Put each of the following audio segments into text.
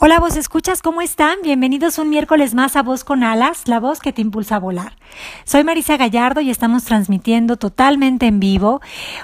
Hola, vos escuchas, ¿cómo están? Bienvenidos un miércoles más a Voz con Alas, la voz que te impulsa a volar. Soy Marisa Gallardo y estamos transmitiendo totalmente en vivo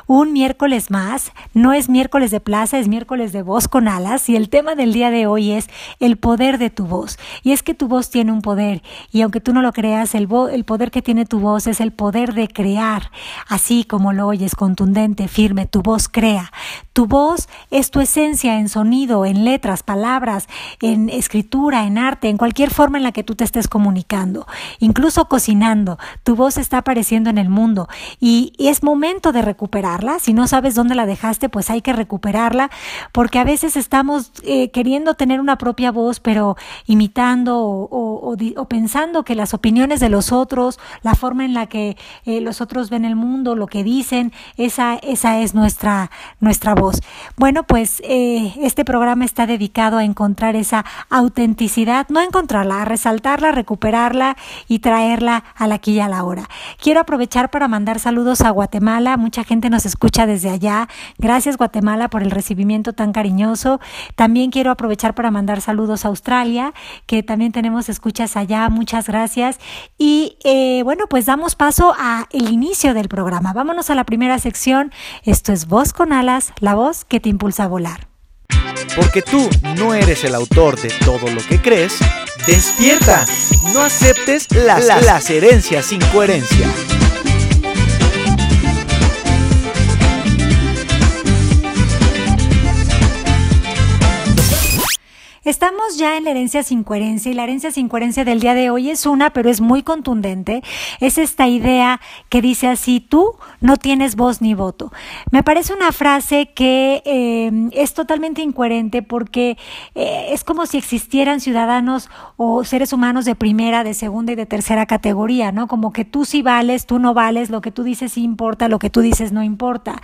un miércoles más. No es miércoles de plaza, es miércoles de Voz con Alas y el tema del día de hoy es el poder de tu voz. Y es que tu voz tiene un poder y aunque tú no lo creas, el, el poder que tiene tu voz es el poder de crear. Así como lo oyes, contundente, firme, tu voz crea. Tu voz es tu esencia en sonido, en letras, palabras, en escritura, en arte, en cualquier forma en la que tú te estés comunicando, incluso cocinando, tu voz está apareciendo en el mundo y, es momento de recuperarla. Si no sabes dónde la dejaste, pues hay que recuperarla porque a veces estamos eh, queriendo tener una propia voz, pero imitando o, pensando que las opiniones de los otros, la forma en la que eh, los otros ven el mundo, lo que dicen, esa, esa es nuestra, nuestra voz. Bueno, pues eh, este programa está dedicado a encontrar esa autenticidad, no encontrarla, a resaltarla, recuperarla y traerla a la y a la hora. Quiero aprovechar para mandar saludos a Guatemala, mucha gente nos escucha desde allá. Gracias Guatemala por el recibimiento tan cariñoso. También quiero aprovechar para mandar saludos a Australia, que también tenemos escuchas allá, muchas gracias. Y eh, bueno, pues damos paso a inicio del programa. Vámonos a la primera sección. Esto es Voz con Alas, la voz que te impulsa a volar. Porque tú no eres el autor de todo lo que crees, despierta. No aceptes las, las herencias sin coherencia. Estamos ya en la herencia sin coherencia y la herencia sin coherencia del día de hoy es una, pero es muy contundente. Es esta idea que dice así, tú no tienes voz ni voto. Me parece una frase que eh, es totalmente incoherente porque eh, es como si existieran ciudadanos o seres humanos de primera, de segunda y de tercera categoría, ¿no? Como que tú sí vales, tú no vales, lo que tú dices sí importa, lo que tú dices no importa.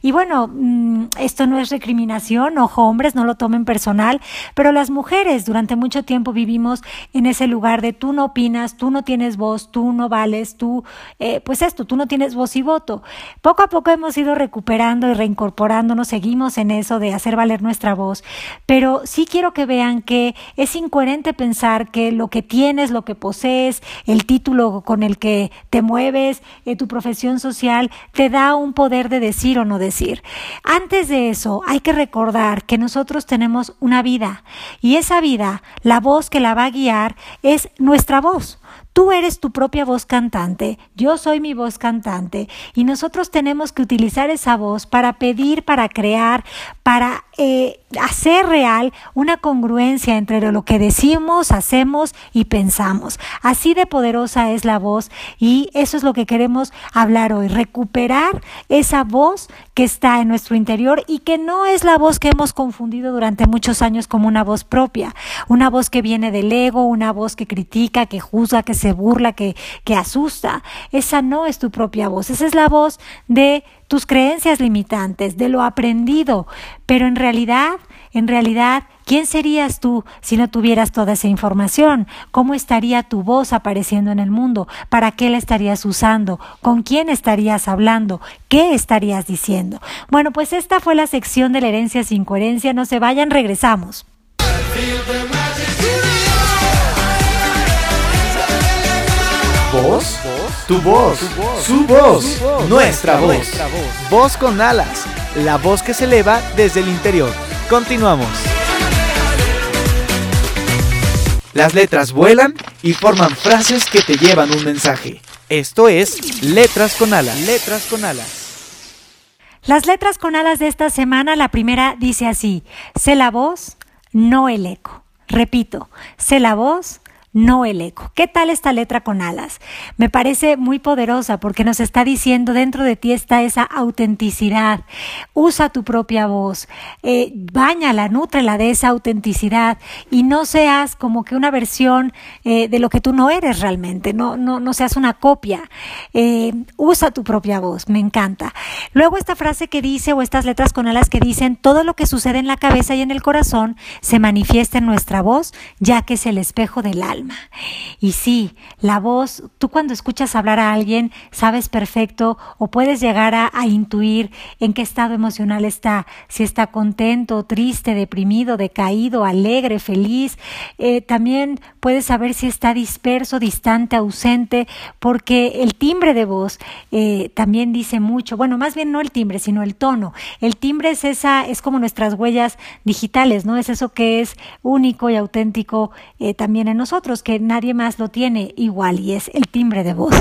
Y bueno, mm, esto no es recriminación, ojo hombres, no lo tomen personal, pero las mujeres durante mucho tiempo vivimos en ese lugar de tú no opinas, tú no tienes voz, tú no vales, tú, eh, pues esto, tú no tienes voz y voto. Poco a poco hemos ido recuperando y reincorporándonos, seguimos en eso de hacer valer nuestra voz, pero sí quiero que vean que es incoherente pensar que lo que tienes, lo que posees, el título con el que te mueves, eh, tu profesión social, te da un poder de decir o no decir. Antes de eso, hay que recordar que nosotros tenemos una vida y esa vida, la voz que la va a guiar es nuestra voz. Tú eres tu propia voz cantante, yo soy mi voz cantante y nosotros tenemos que utilizar esa voz para pedir, para crear, para eh, hacer real una congruencia entre lo que decimos, hacemos y pensamos. Así de poderosa es la voz y eso es lo que queremos hablar hoy, recuperar esa voz que está en nuestro interior y que no es la voz que hemos confundido durante muchos años como una voz propia, una voz que viene del ego, una voz que critica, que juzga, que se burla, que, que asusta. Esa no es tu propia voz, esa es la voz de tus creencias limitantes, de lo aprendido, pero en realidad, en realidad, ¿quién serías tú si no tuvieras toda esa información? ¿Cómo estaría tu voz apareciendo en el mundo? ¿Para qué la estarías usando? ¿Con quién estarías hablando? ¿Qué estarías diciendo? Bueno, pues esta fue la sección de la herencia sin coherencia. No se vayan, regresamos. Tu voz, su voz, nuestra voz. Voz con alas, la voz que se eleva desde el interior. Continuamos. Las letras vuelan y forman frases que te llevan un mensaje. Esto es Letras con alas. Letras con alas. Las letras con alas de esta semana, la primera dice así, sé la voz, no el eco. Repito, sé la voz, no el eco. ¿Qué tal esta letra con alas? Me parece muy poderosa porque nos está diciendo dentro de ti está esa autenticidad. Usa tu propia voz, eh, bañala, nútrela de esa autenticidad y no seas como que una versión eh, de lo que tú no eres realmente, no, no, no seas una copia. Eh, usa tu propia voz, me encanta. Luego esta frase que dice o estas letras con alas que dicen todo lo que sucede en la cabeza y en el corazón se manifiesta en nuestra voz ya que es el espejo del alma. Y sí, la voz, tú cuando escuchas hablar a alguien, sabes perfecto o puedes llegar a, intuir en qué estado emocional está, si está contento, triste, deprimido, decaído, alegre, feliz. Eh, también puedes saber si está disperso, distante, ausente, porque el timbre de voz eh, también dice mucho. Bueno, más bien no el timbre, sino el tono. El timbre es esa, es como nuestras huellas digitales, ¿no? Es eso que es único y auténtico eh, también en nosotros que nadie más lo tiene igual y es el timbre de voz.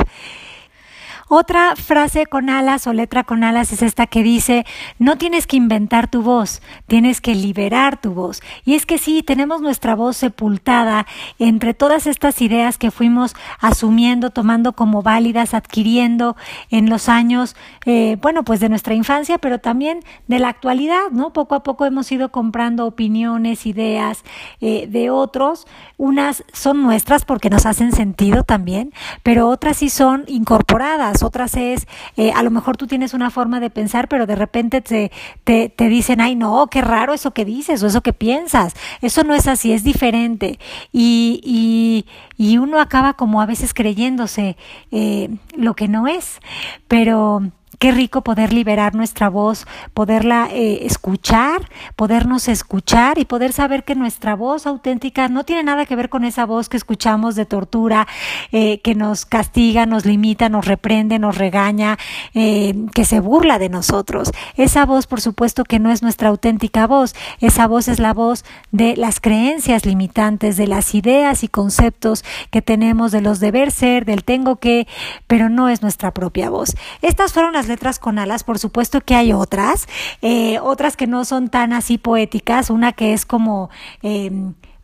Otra frase con alas o letra con alas es esta que dice, no tienes que inventar tu voz, tienes que liberar tu voz. Y es que sí, tenemos nuestra voz sepultada entre todas estas ideas que fuimos asumiendo, tomando como válidas, adquiriendo en los años, eh, bueno, pues de nuestra infancia, pero también de la actualidad, ¿no? Poco a poco hemos ido comprando opiniones, ideas eh, de otros. Unas son nuestras porque nos hacen sentido también, pero otras sí son incorporadas otras es, eh, a lo mejor tú tienes una forma de pensar, pero de repente te, te, te, dicen, ay no, qué raro eso que dices o eso que piensas. Eso no es así, es diferente. Y, y, y uno acaba como a veces creyéndose eh, lo que no es. Pero Qué rico poder liberar nuestra voz, poderla eh, escuchar, podernos escuchar y poder saber que nuestra voz auténtica no tiene nada que ver con esa voz que escuchamos de tortura, eh, que nos castiga, nos limita, nos reprende, nos regaña, eh, que se burla de nosotros. Esa voz, por supuesto, que no es nuestra auténtica voz. Esa voz es la voz de las creencias limitantes, de las ideas y conceptos que tenemos de los deber ser, del tengo que, pero no es nuestra propia voz. Estas fueron las letras con alas, por supuesto que hay otras, eh, otras que no son tan así poéticas, una que es como... Eh,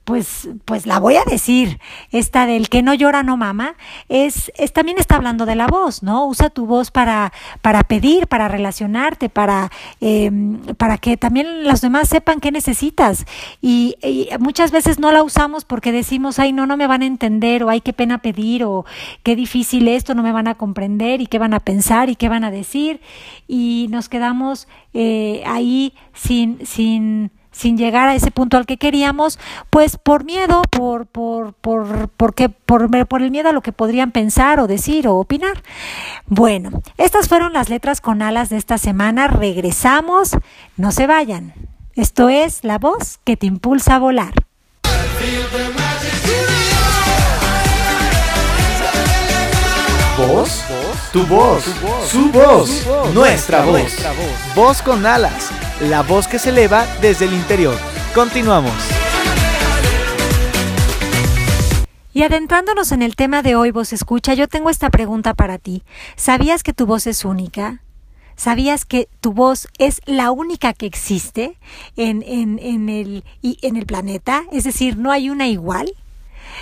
pues, pues la voy a decir, esta del que no llora no mama, es, es, también está hablando de la voz, ¿no? Usa tu voz para, para pedir, para relacionarte, para, eh, para que también los demás sepan qué necesitas. Y, y, muchas veces no la usamos porque decimos, ay, no, no me van a entender, o ay, qué pena pedir, o qué difícil esto, no me van a comprender, y qué van a pensar, y qué van a decir, y nos quedamos eh, ahí sin, sin, sin llegar a ese punto al que queríamos, pues por miedo, por, por, por, porque, por, por el miedo a lo que podrían pensar o decir o opinar. Bueno, estas fueron las letras con alas de esta semana. Regresamos, no se vayan. Esto es la voz que te impulsa a volar. ¿Voz? Tu voz, su voz, nuestra voz. Voz con alas la voz que se eleva desde el interior. Continuamos. Y adentrándonos en el tema de hoy, voz escucha, yo tengo esta pregunta para ti. ¿Sabías que tu voz es única? ¿Sabías que tu voz es la única que existe en, en, en, el, en el planeta? Es decir, no hay una igual.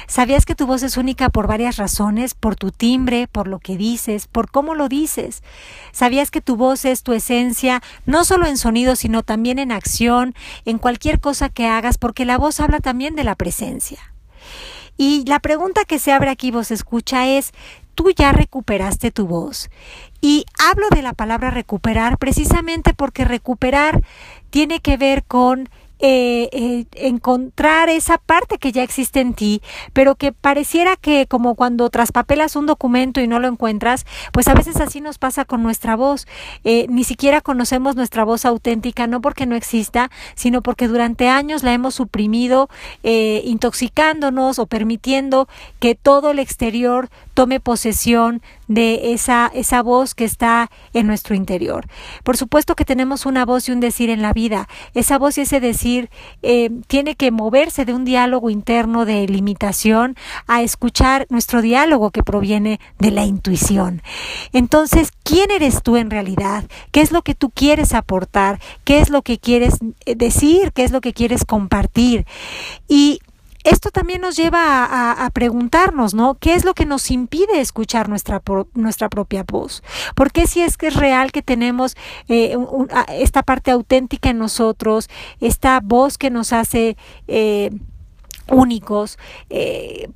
¿Sabías que tu voz es única por varias razones? Por tu timbre, por lo que dices, por cómo lo dices. ¿Sabías que tu voz es tu esencia, no solo en sonido, sino también en acción, en cualquier cosa que hagas, porque la voz habla también de la presencia? Y la pregunta que se abre aquí, vos escucha, es, ¿tú ya recuperaste tu voz? Y hablo de la palabra recuperar precisamente porque recuperar tiene que ver con eh, eh, encontrar esa parte que ya existe en ti, pero que pareciera que como cuando traspapelas un documento y no lo encuentras, pues a veces así nos pasa con nuestra voz. Eh, ni siquiera conocemos nuestra voz auténtica, no porque no exista, sino porque durante años la hemos suprimido, intoxicándonos o permitiendo que todo el exterior tome posesión de esa, esa voz que está en nuestro interior. Por supuesto que tenemos una voz y un decir en la vida. Esa voz y ese decir eh, tiene que moverse de un diálogo interno de limitación a escuchar nuestro diálogo que proviene de la intuición. Entonces, ¿quién eres tú en realidad? ¿Qué es lo que tú quieres aportar? ¿Qué es lo que quieres eh, decir? ¿Qué es lo que quieres compartir? Y esto también nos lleva a, preguntarnos, ¿no? ¿Qué es lo que nos impide escuchar nuestra, nuestra propia voz? ¿Por qué si es que es real que tenemos eh, esta parte auténtica en nosotros, esta voz que nos hace... Eh, únicos, eh,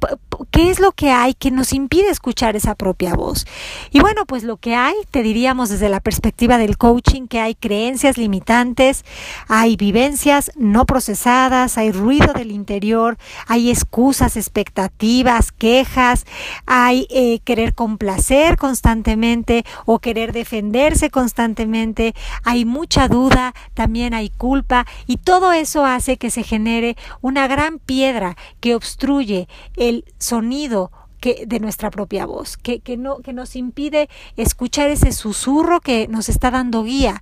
¿qué es lo que hay que nos impide escuchar esa propia voz? Y bueno, pues lo que hay, te diríamos desde la perspectiva del coaching, que hay creencias limitantes, hay vivencias no procesadas, hay ruido del interior, hay excusas, expectativas, quejas, hay eh, querer complacer constantemente o querer defenderse constantemente, hay mucha duda, también hay culpa y todo eso hace que se genere una gran piedra que obstruye el sonido de nuestra propia voz, que, que, no, que nos impide escuchar ese susurro que nos está dando guía.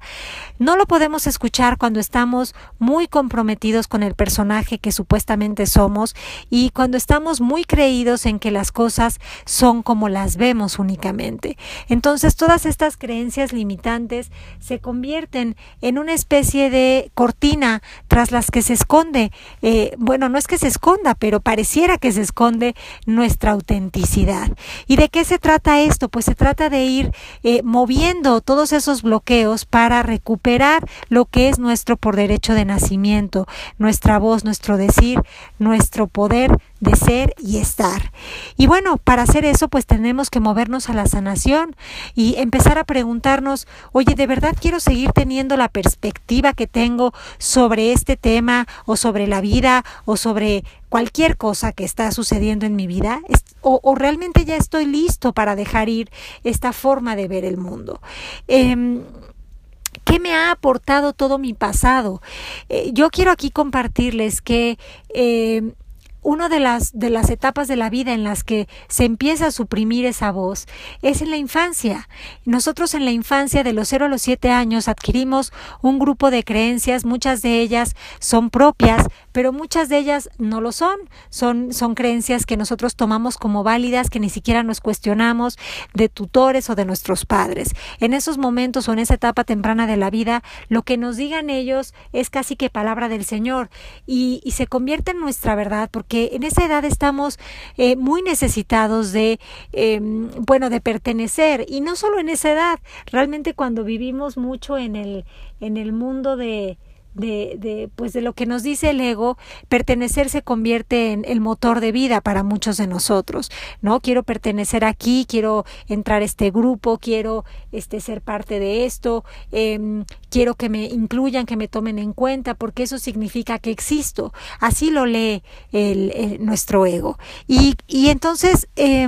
No lo podemos escuchar cuando estamos muy comprometidos con el personaje que supuestamente somos y cuando estamos muy creídos en que las cosas son como las vemos únicamente. Entonces todas estas creencias limitantes se convierten en una especie de cortina tras las que se esconde, eh, bueno, no es que se esconda, pero pareciera que se esconde nuestra autenticidad ¿Y de qué se trata esto? Pues se trata de ir eh, moviendo todos esos bloqueos para recuperar lo que es nuestro por derecho de nacimiento, nuestra voz, nuestro decir, nuestro poder de ser y estar. Y bueno, para hacer eso pues tenemos que movernos a la sanación y empezar a preguntarnos, oye, ¿de verdad quiero seguir teniendo la perspectiva que tengo sobre este tema o sobre la vida o sobre cualquier cosa que está sucediendo en mi vida? ¿O, realmente ya estoy listo para dejar ir esta forma de ver el mundo? Em, ¿Qué me ha aportado todo mi pasado? Eh, yo quiero aquí compartirles que eh, una de las, de las etapas de la vida en las que se empieza a suprimir esa voz es en la infancia. Nosotros en la infancia, de los 0 a los 7 años, adquirimos un grupo de creencias, muchas de ellas son propias, pero muchas de ellas no lo son. Son, son creencias que nosotros tomamos como válidas, que ni siquiera nos cuestionamos de tutores o de nuestros padres. En esos momentos o en esa etapa temprana de la vida, lo que nos digan ellos es casi que palabra del Señor y, y se convierte en nuestra verdad porque en esa edad estamos eh, muy necesitados de, em, bueno, de pertenecer. Y no solo en esa edad, realmente cuando vivimos mucho en el, en el mundo de, de, de, pues de lo que nos dice el ego, pertenecer se convierte en el motor de vida para muchos de nosotros, ¿no? Quiero pertenecer aquí, quiero entrar a este grupo, quiero este, ser parte de esto, eh, quiero que me incluyan, que me tomen en cuenta, porque eso significa que existo. Así lo lee el, nuestro ego. Y, y entonces, eh,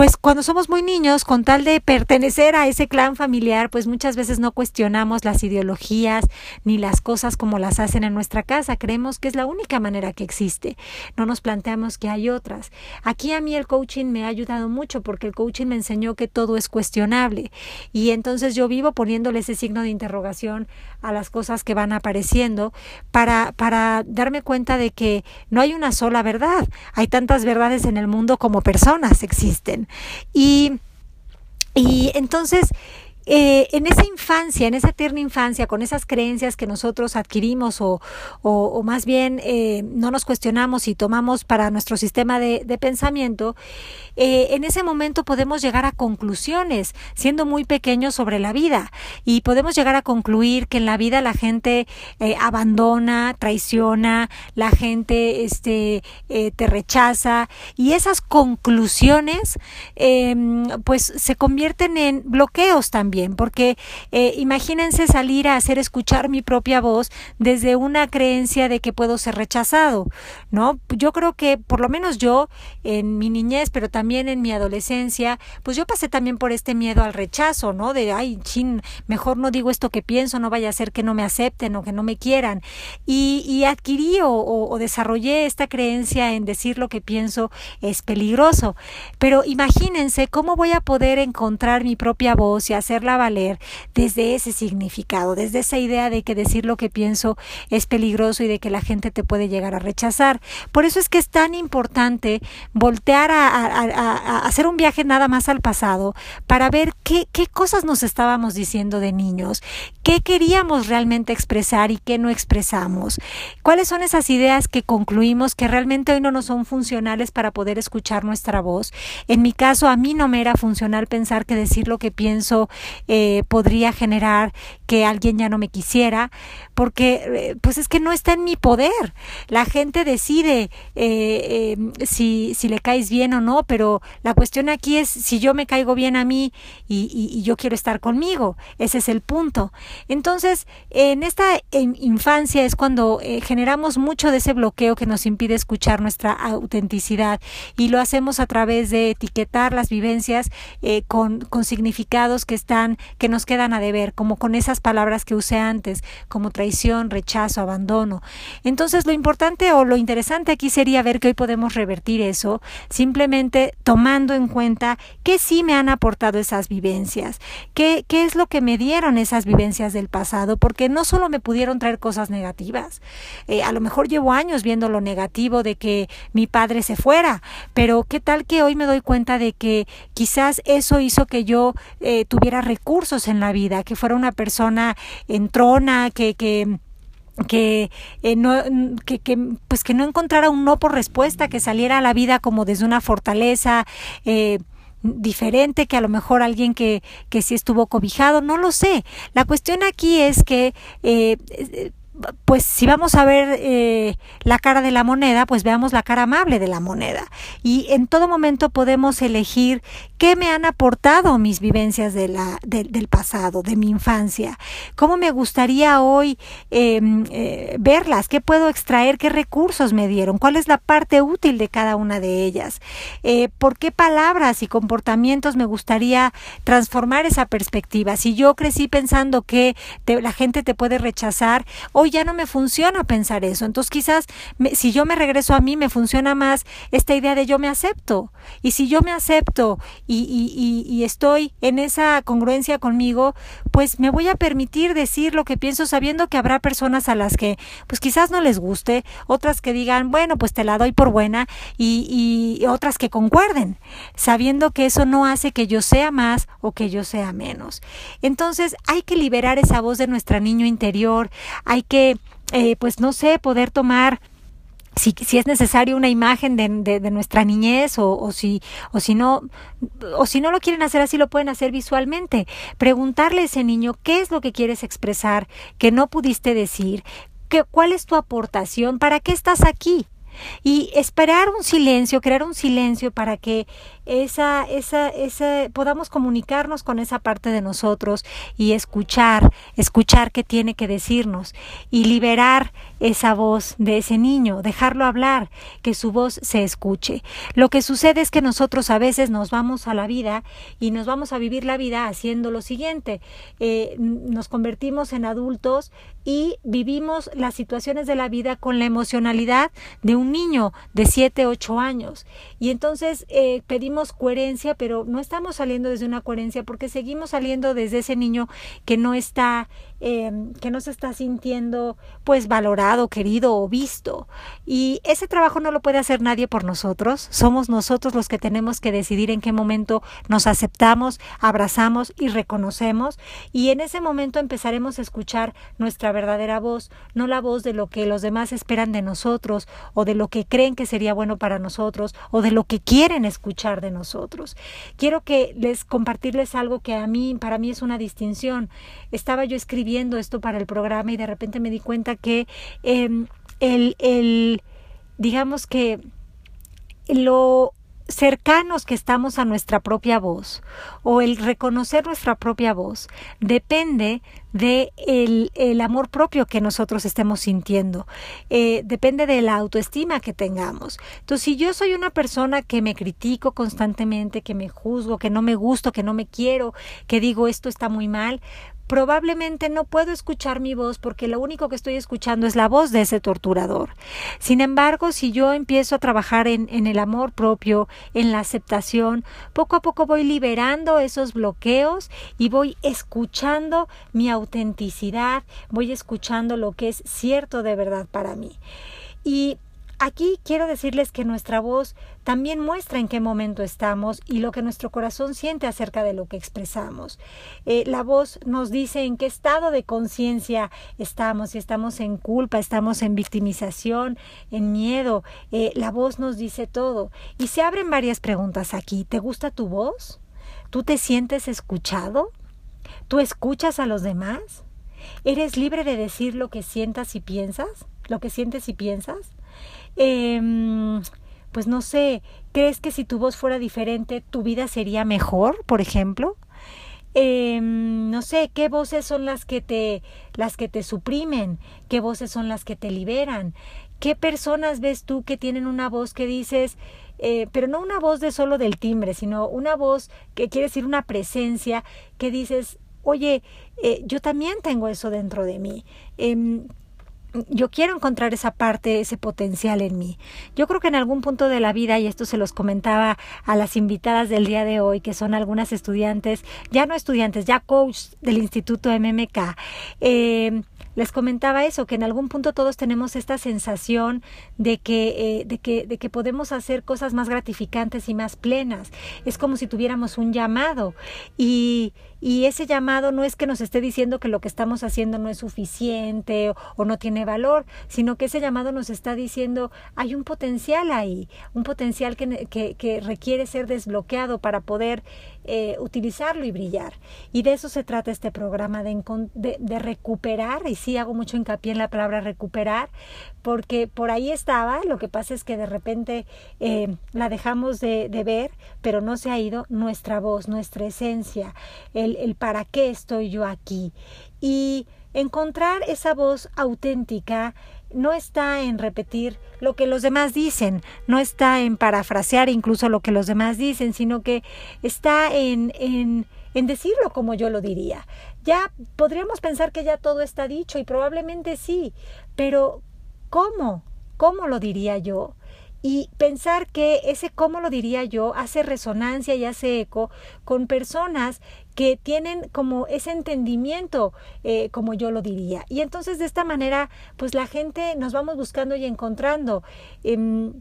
pues cuando somos muy niños, con tal de pertenecer a ese clan familiar, pues muchas veces no cuestionamos las ideologías ni las cosas como las hacen en nuestra casa. Creemos que es la única manera que existe. No nos planteamos que hay otras. Aquí a mí el coaching me ha ayudado mucho porque el coaching me enseñó que todo es cuestionable. Y entonces yo vivo poniéndole ese signo de interrogación a las cosas que van apareciendo para, para darme cuenta de que no hay una sola verdad. Hay tantas verdades en el mundo como personas existen. Y, y entonces eh, en esa infancia, en esa tierna infancia, con esas creencias que nosotros adquirimos o, o, más bien eh, no nos cuestionamos y tomamos para nuestro sistema de, pensamiento, eh, en ese momento podemos llegar a conclusiones, siendo muy pequeños sobre la vida, y podemos llegar a concluir que en la vida la gente abandona, traiciona, la gente este, te rechaza, y esas conclusiones em, pues se convierten en bloqueos también porque eh, imagínense salir a hacer escuchar mi propia voz desde una creencia de que puedo ser rechazado, ¿no? Yo creo que por lo menos yo en mi niñez, pero también en mi adolescencia, pues yo pasé también por este miedo al rechazo, ¿no? De, ay, chin, mejor no digo esto que pienso, no vaya a ser que no me acepten o que no me quieran. Y, y adquirí o, o desarrollé esta creencia en decir lo que pienso es peligroso. Pero imagínense cómo voy a poder encontrar mi propia voz y hacer hacerla valer desde ese significado, desde esa idea de que decir lo que pienso es peligroso y de que la gente te puede llegar a rechazar. Por eso es que es tan importante voltear a, hacer un viaje nada más al pasado para ver qué, qué cosas nos estábamos diciendo de niños, qué queríamos realmente expresar y qué no expresamos, cuáles son esas ideas que concluimos que realmente hoy no nos son funcionales para poder escuchar nuestra voz. En mi caso, a mí no me era funcional pensar que decir lo que pienso eh, podría generar que alguien ya no me quisiera, porque eh, pues es que no está en mi poder. La gente decide eh, si, si le caes bien o no, pero la cuestión aquí es si yo me caigo bien a mí y, y yo quiero estar conmigo. Ese es el punto. Entonces, en esta infancia es cuando generamos mucho de ese bloqueo que nos impide escuchar nuestra autenticidad y lo hacemos a través de etiquetar las vivencias eh, con, con significados que que nos quedan a deber, como con esas palabras que usé antes, como traición, rechazo, abandono. Entonces lo importante o lo interesante aquí sería ver que hoy podemos revertir eso, simplemente tomando en cuenta que sí me han aportado esas vivencias, qué, qué es lo que me dieron esas vivencias del pasado, porque no solo me pudieron traer cosas negativas, eh, a lo mejor llevo años viendo lo negativo de que mi padre se fuera, pero qué tal que hoy me doy cuenta de que quizás eso hizo que yo eh, tuviera recursos en la vida, que fuera una persona entrona, que, que que, eh, no, que, que, pues que no encontrara un no por respuesta, que saliera a la vida como desde una fortaleza eh, diferente que a lo mejor alguien que, que sí estuvo cobijado, no lo sé. La cuestión aquí es que eh, pues si vamos a ver eh, la cara de la moneda, pues veamos la cara amable de la moneda. Y en todo momento podemos elegir qué me han aportado mis vivencias del pasado, de mi infancia. ¿Cómo me gustaría hoy em, eh, verlas? ¿Qué puedo extraer? ¿Qué recursos me dieron? ¿Cuál es la parte útil de cada una de ellas? Eh, ¿Por qué palabras y comportamientos me gustaría transformar esa perspectiva? Si yo crecí pensando que la gente te puede rechazar, hoy ya no me funciona pensar eso. Entonces quizás si yo me regreso a mí, me funciona más esta idea de yo me acepto. Y si yo me acepto y, y, y, estoy en esa congruencia conmigo, pues me voy a permitir decir lo que pienso sabiendo que habrá personas a las que pues quizás no les guste, otras que digan, bueno, pues te la doy por buena y, y otras que concuerden, sabiendo que eso no hace que yo sea más o que yo sea menos. Entonces hay que liberar esa voz de nuestro niño interior, hay que, eh, pues no sé, poder tomar si, si, es necesario una imagen de, de, nuestra niñez o, si, o, si no, o si no lo quieren hacer así, lo pueden hacer visualmente. Preguntarle a ese niño qué es lo que quieres expresar, que no pudiste decir, que, cuál es tu aportación, para qué estás aquí. Y esperar un silencio, crear un silencio para que esa, esa, esa, podamos comunicarnos con esa parte de nosotros y escuchar, escuchar qué tiene que decirnos y liberar esa voz de ese niño, dejarlo hablar, que su voz se escuche. Lo que sucede es que nosotros a veces nos vamos a la vida y nos vamos a vivir la vida haciendo lo siguiente, eh, nos convertimos en adultos y vivimos las situaciones de la vida con la emocionalidad de un niño de 7, 8 años. Y entonces eh, pedimos coherencia, pero no estamos saliendo desde una coherencia porque seguimos saliendo desde ese niño que no está Em, que no se está sintiendo pues valorado, querido o visto. Y ese trabajo no lo puede hacer nadie por nosotros. Somos nosotros los que tenemos que decidir en qué momento nos aceptamos, abrazamos y reconocemos. Y en ese momento empezaremos a escuchar nuestra verdadera voz, no la voz de lo que los demás esperan de nosotros o de lo que creen que sería bueno para nosotros o de lo que quieren escuchar de nosotros. Quiero que les compartirles algo que a mí, para mí es una distinción. Estaba yo escribiendo esto para el programa y de repente me di cuenta que em, el, el, digamos que lo cercanos que estamos a nuestra propia voz o el reconocer nuestra propia voz depende de el, el amor propio que nosotros estemos sintiendo eh, depende de la autoestima que tengamos. Entonces si yo soy una persona que me critico constantemente que me juzgo que no me gusto que no me quiero que digo esto está muy mal probablemente no puedo escuchar mi voz porque lo único que estoy escuchando es la voz de ese torturador. Sin embargo, si yo empiezo a trabajar en, el amor propio, en la aceptación, poco a poco voy liberando esos bloqueos y voy escuchando mi autenticidad, voy escuchando lo que es cierto de verdad para mí. Y Aquí quiero decirles que nuestra voz también muestra en qué momento estamos y lo que nuestro corazón siente acerca de lo que expresamos. Eh, la voz nos dice en qué estado de conciencia estamos, si estamos en culpa, estamos en victimización, en miedo. Eh, la voz nos dice todo. Y se abren varias preguntas aquí. ¿Te gusta tu voz? ¿Tú te sientes escuchado? ¿Tú escuchas a los demás? ¿Eres libre de decir lo que sientas y piensas? ¿Lo que sientes y piensas? Eh, pues no sé, ¿crees que si tu voz fuera diferente, tu vida sería mejor, por ejemplo? Eh, no sé, ¿qué voces son las que te, las que te suprimen? ¿Qué voces son las que te liberan? ¿Qué personas ves tú que tienen una voz que dices, eh, pero no una voz de solo del timbre, sino una voz que quiere decir una presencia que dices, oye, eh, yo también tengo eso dentro de mí. Yo quiero encontrar esa parte, ese potencial en mí. Yo creo que en algún punto de la vida, y esto se los comentaba a las invitadas del día de hoy, que son algunas estudiantes, ya no estudiantes, ya coach del Instituto MMK, eh, les comentaba eso, que en algún punto todos tenemos esta sensación de que, eh, de que, de que podemos hacer cosas más gratificantes y más plenas. Es como si tuviéramos un llamado y, y ese llamado no es que nos esté diciendo que lo que estamos haciendo no es suficiente o, no tiene valor, sino que ese llamado nos está diciendo hay un potencial ahí, un potencial que, que, que requiere ser desbloqueado para poder eh, utilizarlo y brillar. Y de eso se trata este programa, de, de, recuperar, y sí hago mucho hincapié en la palabra recuperar, porque por ahí estaba, lo que pasa es que de repente eh, la dejamos de, ver, pero no se ha ido nuestra voz, nuestra esencia, el para qué estoy yo aquí. Y encontrar esa voz auténtica no está en repetir lo que los demás dicen, no está en parafrasear incluso lo que los demás dicen, sino que está en, en, en decirlo como yo lo diría. Ya podríamos pensar que ya todo está dicho y probablemente sí, pero ¿cómo? ¿Cómo lo diría yo? y pensar que ese cómo lo diría yo hace resonancia y hace eco con personas que tienen como ese entendimiento eh, como yo lo diría. Y entonces de esta manera pues la gente nos vamos buscando y encontrando. Eh,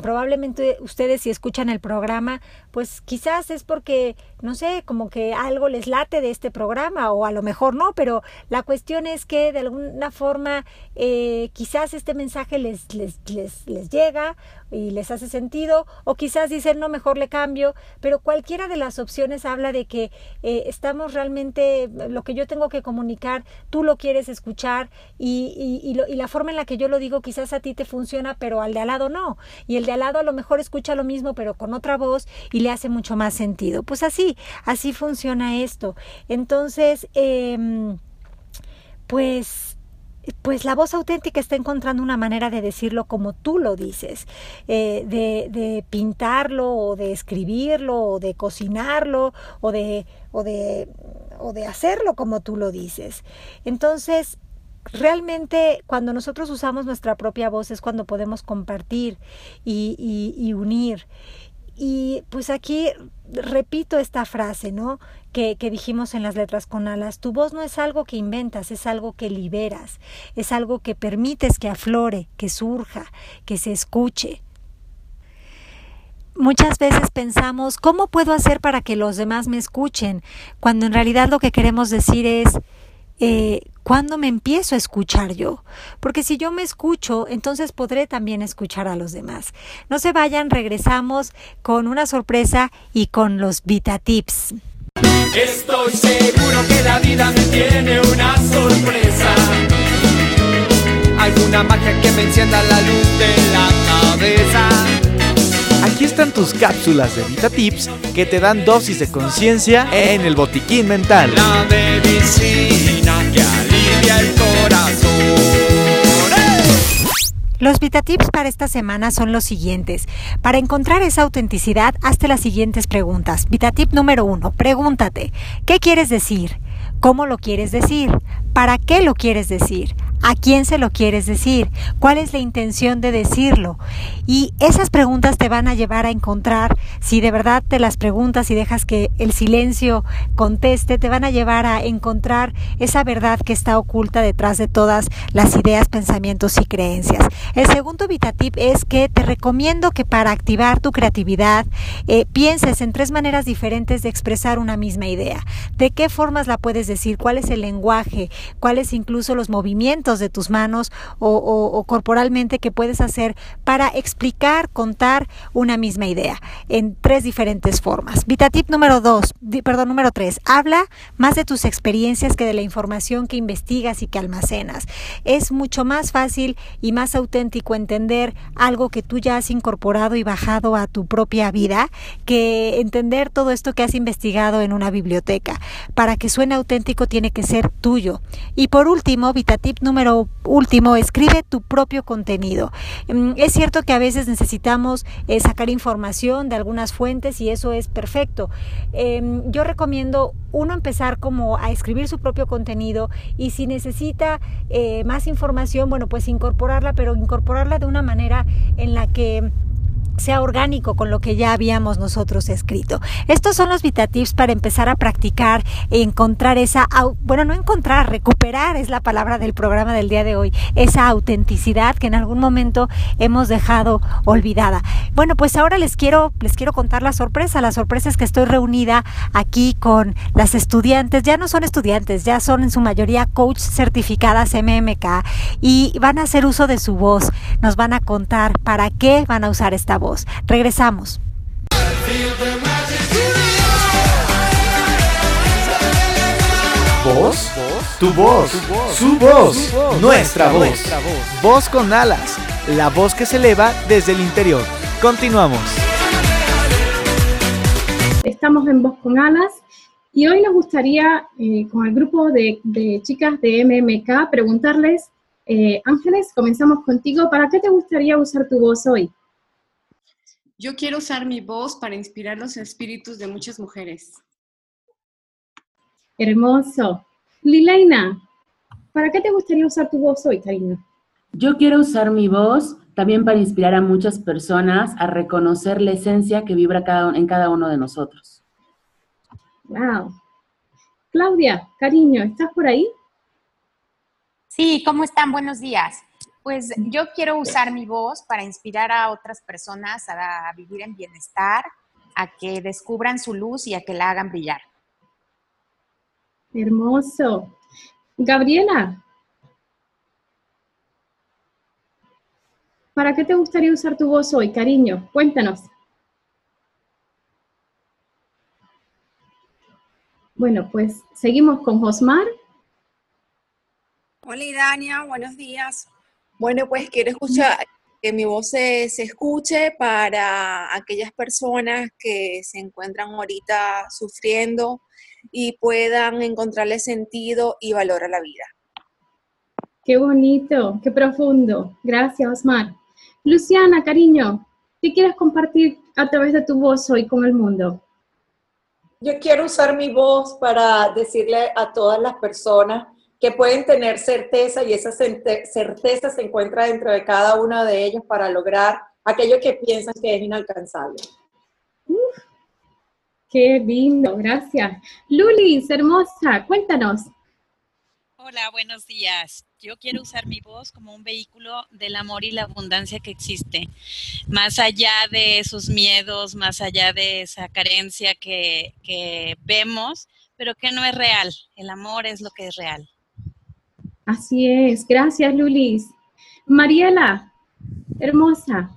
probablemente ustedes si escuchan el programa, pues quizás es porque, no sé, como que algo les late de este programa o a lo mejor no, pero la cuestión es que de alguna forma eh, quizás este mensaje les, les, les, llega y les hace sentido o quizás dicen no mejor le cambio pero cualquiera de las opciones habla de que eh, estamos realmente lo que yo tengo que comunicar tú lo quieres escuchar y, y, y, lo, y, la forma en la que yo lo digo quizás a ti te funciona pero al de al lado no. Y el al lado a lo mejor escucha lo mismo pero con otra voz y le hace mucho más sentido pues así así funciona esto entonces eh, pues pues la voz auténtica está encontrando una manera de decirlo como tú lo dices, eh, de, de, pintarlo o de escribirlo o de cocinarlo o de, o, de, o de hacerlo como tú lo dices. Entonces, realmente cuando nosotros usamos nuestra propia voz es cuando podemos compartir y, unir. Y pues aquí repito esta frase, ¿no? Que, que, dijimos en las letras con alas. Tu voz no es algo que inventas, es algo que liberas, es algo que permites que aflore, que surja, que se escuche. Muchas veces pensamos, ¿cómo puedo hacer para que los demás me escuchen? Cuando en realidad lo que queremos decir es, eh, ¿cuándo me empiezo a escuchar yo? Porque si yo me escucho, entonces podré también escuchar a los demás. No se vayan, regresamos con una sorpresa y con los Vita Tips. Estoy seguro que la vida me tiene una sorpresa. Alguna magia que me encienda la luz de la cabeza. Aquí están tus cápsulas de Vita Tips que te dan dosis de conciencia en el botiquín mental. La medicina el corazón. Los VitaTips para esta semana son los siguientes. Para encontrar esa autenticidad, hazte las siguientes preguntas. VitaTip número uno, pregúntate, ¿qué quieres decir? ¿Cómo lo quieres decir? ¿Para qué lo quieres decir? ¿A quién se lo quieres decir? ¿Cuál es la intención de decirlo? Y esas preguntas te van a llevar a encontrar, si de verdad te las preguntas y dejas que el silencio conteste, te van a llevar a encontrar esa verdad que está oculta detrás de todas las ideas, pensamientos y creencias. El segundo VitaTip es que te recomiendo que para activar tu creatividad eh, pienses en tres maneras diferentes de expresar una misma idea. ¿De qué formas la puedes decir? ¿Cuál es el lenguaje? ¿Cuáles incluso los movimientos? De tus manos o, corporalmente que puedes hacer para explicar, contar una misma idea en tres diferentes formas. Vitatip número dos, perdón, número tres, habla más de tus experiencias que de la información que investigas y que almacenas. Es mucho más fácil y más auténtico entender algo que tú ya has incorporado y bajado a tu propia vida que entender todo esto que has investigado en una biblioteca. Para que suene auténtico tiene que ser tuyo. Y por último, Vitatip número número último, escribe tu propio contenido. Mm, es cierto que a veces necesitamos eh, sacar información de algunas fuentes y eso es perfecto. Em, yo recomiendo uno empezar como a escribir su propio contenido y si necesita eh, más información, bueno, pues incorporarla, pero incorporarla de una manera en la que sea orgánico con lo que ya habíamos nosotros escrito. Estos son los VitaTips para empezar a practicar e encontrar esa, bueno, no encontrar, recuperar es la palabra del programa del día de hoy, esa autenticidad que en algún momento hemos dejado olvidada. Bueno, pues ahora les quiero, les quiero contar la sorpresa. La sorpresa es que estoy reunida aquí con las estudiantes, ya no son estudiantes, ya son en su mayoría coach certificadas MMK y van a hacer uso de su voz. Nos van a contar para qué van a usar esta voz. Regresamos. ¿Voz? Tu voz, su voz, nuestra voz. Voz con alas, la voz que se eleva desde el interior. Continuamos. Estamos en Voz con alas y hoy nos gustaría, eh, con el grupo de, chicas de MMK, preguntarles, eh, Ángeles, comenzamos contigo, ¿para qué te gustaría usar tu voz hoy? Yo quiero usar mi voz para inspirar los espíritus de muchas mujeres. Hermoso. Lilaina, ¿para qué te gustaría usar tu voz hoy, cariño? Yo quiero usar mi voz también para inspirar a muchas personas a reconocer la esencia que vibra en cada uno de nosotros. Wow. Claudia, cariño, ¿estás por ahí? Sí, ¿cómo están? Buenos días. Pues yo quiero usar mi voz para inspirar a otras personas a vivir en bienestar, a que descubran su luz y a que la hagan brillar. Hermoso. Gabriela, ¿para qué te gustaría usar tu voz hoy, cariño? Cuéntanos. Bueno, pues seguimos con Josmar. Hola, Idania, buenos días. Bueno, pues quiero escuchar, que mi voz se, escuche para aquellas personas que se encuentran ahorita sufriendo y puedan encontrarle sentido y valor a la vida. Qué bonito, qué profundo. Gracias, Osmar. Luciana, cariño, ¿qué quieres compartir a través de tu voz hoy con el mundo? Yo quiero usar mi voz para decirle a todas las personas que pueden tener certeza y esa certeza se encuentra dentro de cada uno de ellos para lograr aquello que piensan que es inalcanzable. qué lindo, gracias. Lulis, hermosa, cuéntanos. Hola, buenos días. Yo quiero usar mi voz como un vehículo del amor y la abundancia que existe, más allá de esos miedos, más allá de esa carencia que, que vemos, pero que no es real. El amor es lo que es real. Así es, gracias Lulis. Mariela, hermosa.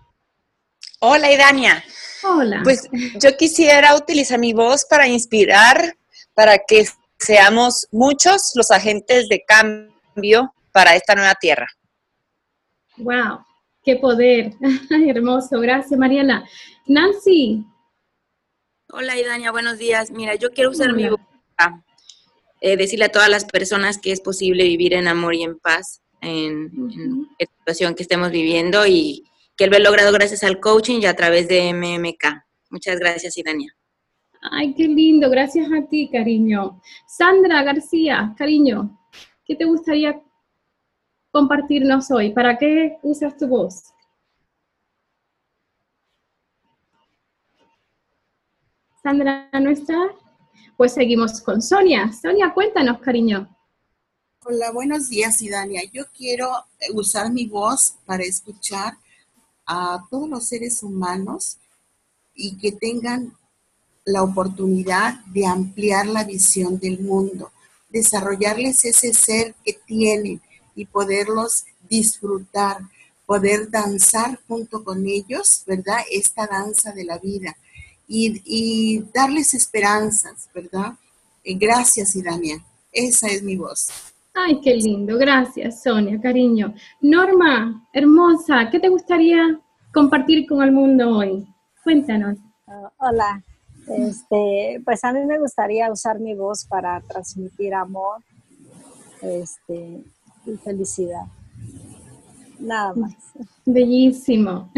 Hola, Idania. Hola. Pues yo quisiera utilizar mi voz para inspirar, para que seamos muchos los agentes de cambio para esta nueva tierra. Wow, qué poder. Hermoso, gracias Mariela. Nancy. Hola Idania, buenos días. Mira, yo quiero usar mi voz eh, decirle a todas las personas que es posible vivir en amor y en paz, en, la situación que estemos viviendo y que lo he logrado gracias al coaching y a través de MMK. Muchas gracias, Idania. Ay, qué lindo, gracias a ti, cariño. Sandra García, cariño, ¿qué te gustaría compartirnos hoy? ¿Para qué usas tu voz? Sandra no está. Pues seguimos con Sonia. Sonia, cuéntanos, cariño. Hola, buenos días, Idania. Yo quiero usar mi voz para escuchar a todos los seres humanos y que tengan la oportunidad de ampliar la visión del mundo, desarrollarles ese ser que tienen y poderlos disfrutar, poder danzar junto con ellos, ¿verdad? Esta danza de la vida y, darles esperanzas, ¿verdad? Eh, gracias, Idania. Esa es mi voz. Ay, qué lindo. Gracias, Sonia, cariño. Norma, hermosa, ¿qué te gustaría compartir con el mundo hoy? Cuéntanos. Ah, hola. Este, pues a mí me gustaría usar mi voz para transmitir amor este, y felicidad. Nada más. Bellísimo.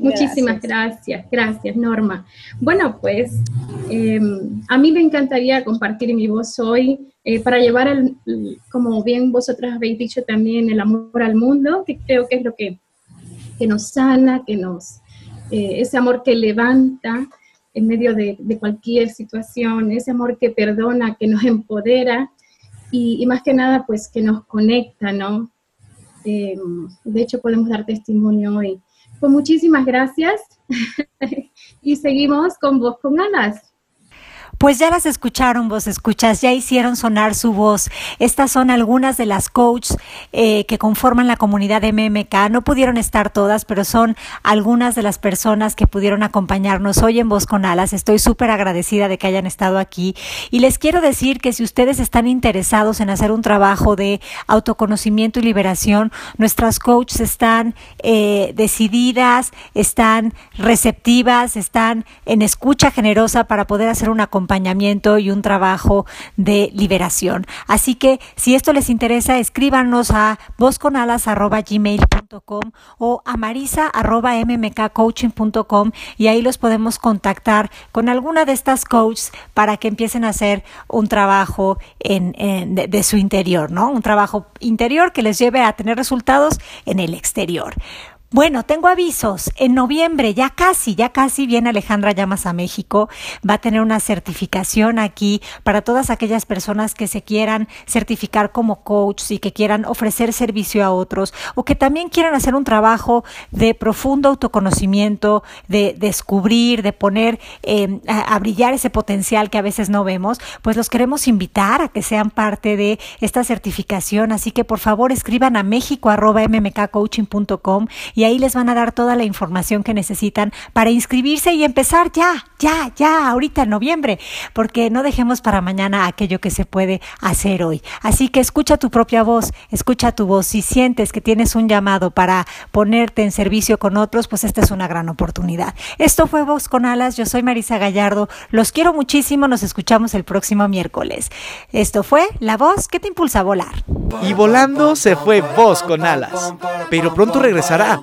Muchísimas gracias. Gracias, Norma. Bueno, pues em, a mí me encantaría compartir mi voz hoy eh, para llevar, el, como bien vosotras habéis dicho también, el amor al mundo, que creo que es lo que, que nos sana, que nos, eh, ese amor que levanta en medio de, cualquier situación, ese amor que perdona, que nos empodera y, y más que nada, pues que nos conecta, ¿no? Eh, de hecho, podemos dar testimonio hoy. Pues muchísimas gracias y seguimos con Voz con Alas. Pues ya las escucharon, vos escuchas, ya hicieron sonar su voz. Estas son algunas de las coaches eh, que conforman la comunidad de MMK. No pudieron estar todas, pero son algunas de las personas que pudieron acompañarnos hoy en Voz con Alas. Estoy súper agradecida de que hayan estado aquí. Y les quiero decir que si ustedes están interesados en hacer un trabajo de autoconocimiento y liberación, nuestras coaches están eh, decididas, están receptivas, están en escucha generosa para poder hacer una acompañamiento y un trabajo de liberación. Así que si esto les interesa, escríbanos a vozconalas.gmail.com o a marisa.mmkcoaching.com y ahí los podemos contactar con alguna de estas coaches para que empiecen a hacer un trabajo en, de, de su interior, ¿no? Un trabajo interior que les lleve a tener resultados en el exterior. Bueno, tengo avisos. En noviembre, ya casi, ya casi viene Alejandra Llamas a México. Va a tener una certificación aquí para todas aquellas personas que se quieran certificar como coach y que quieran ofrecer servicio a otros o que también quieran hacer un trabajo de profundo autoconocimiento, de descubrir, de poner em, a, brillar ese potencial que a veces no vemos. Pues los queremos invitar a que sean parte de esta certificación. Así que por favor escriban a mexico.mmkcoaching.com y ahí les van a dar toda la información que necesitan para inscribirse y empezar ya, ya, ya, ahorita en noviembre, porque no dejemos para mañana aquello que se puede hacer hoy. Así que escucha tu propia voz, escucha tu voz. Si sientes que tienes un llamado para ponerte en servicio con otros, pues esta es una gran oportunidad. Esto fue Voz con Alas, yo soy Marisa Gallardo, los quiero muchísimo, nos escuchamos el próximo miércoles. Esto fue La Voz que te impulsa a volar. Y volando se fue Voz con Alas, pero pronto regresará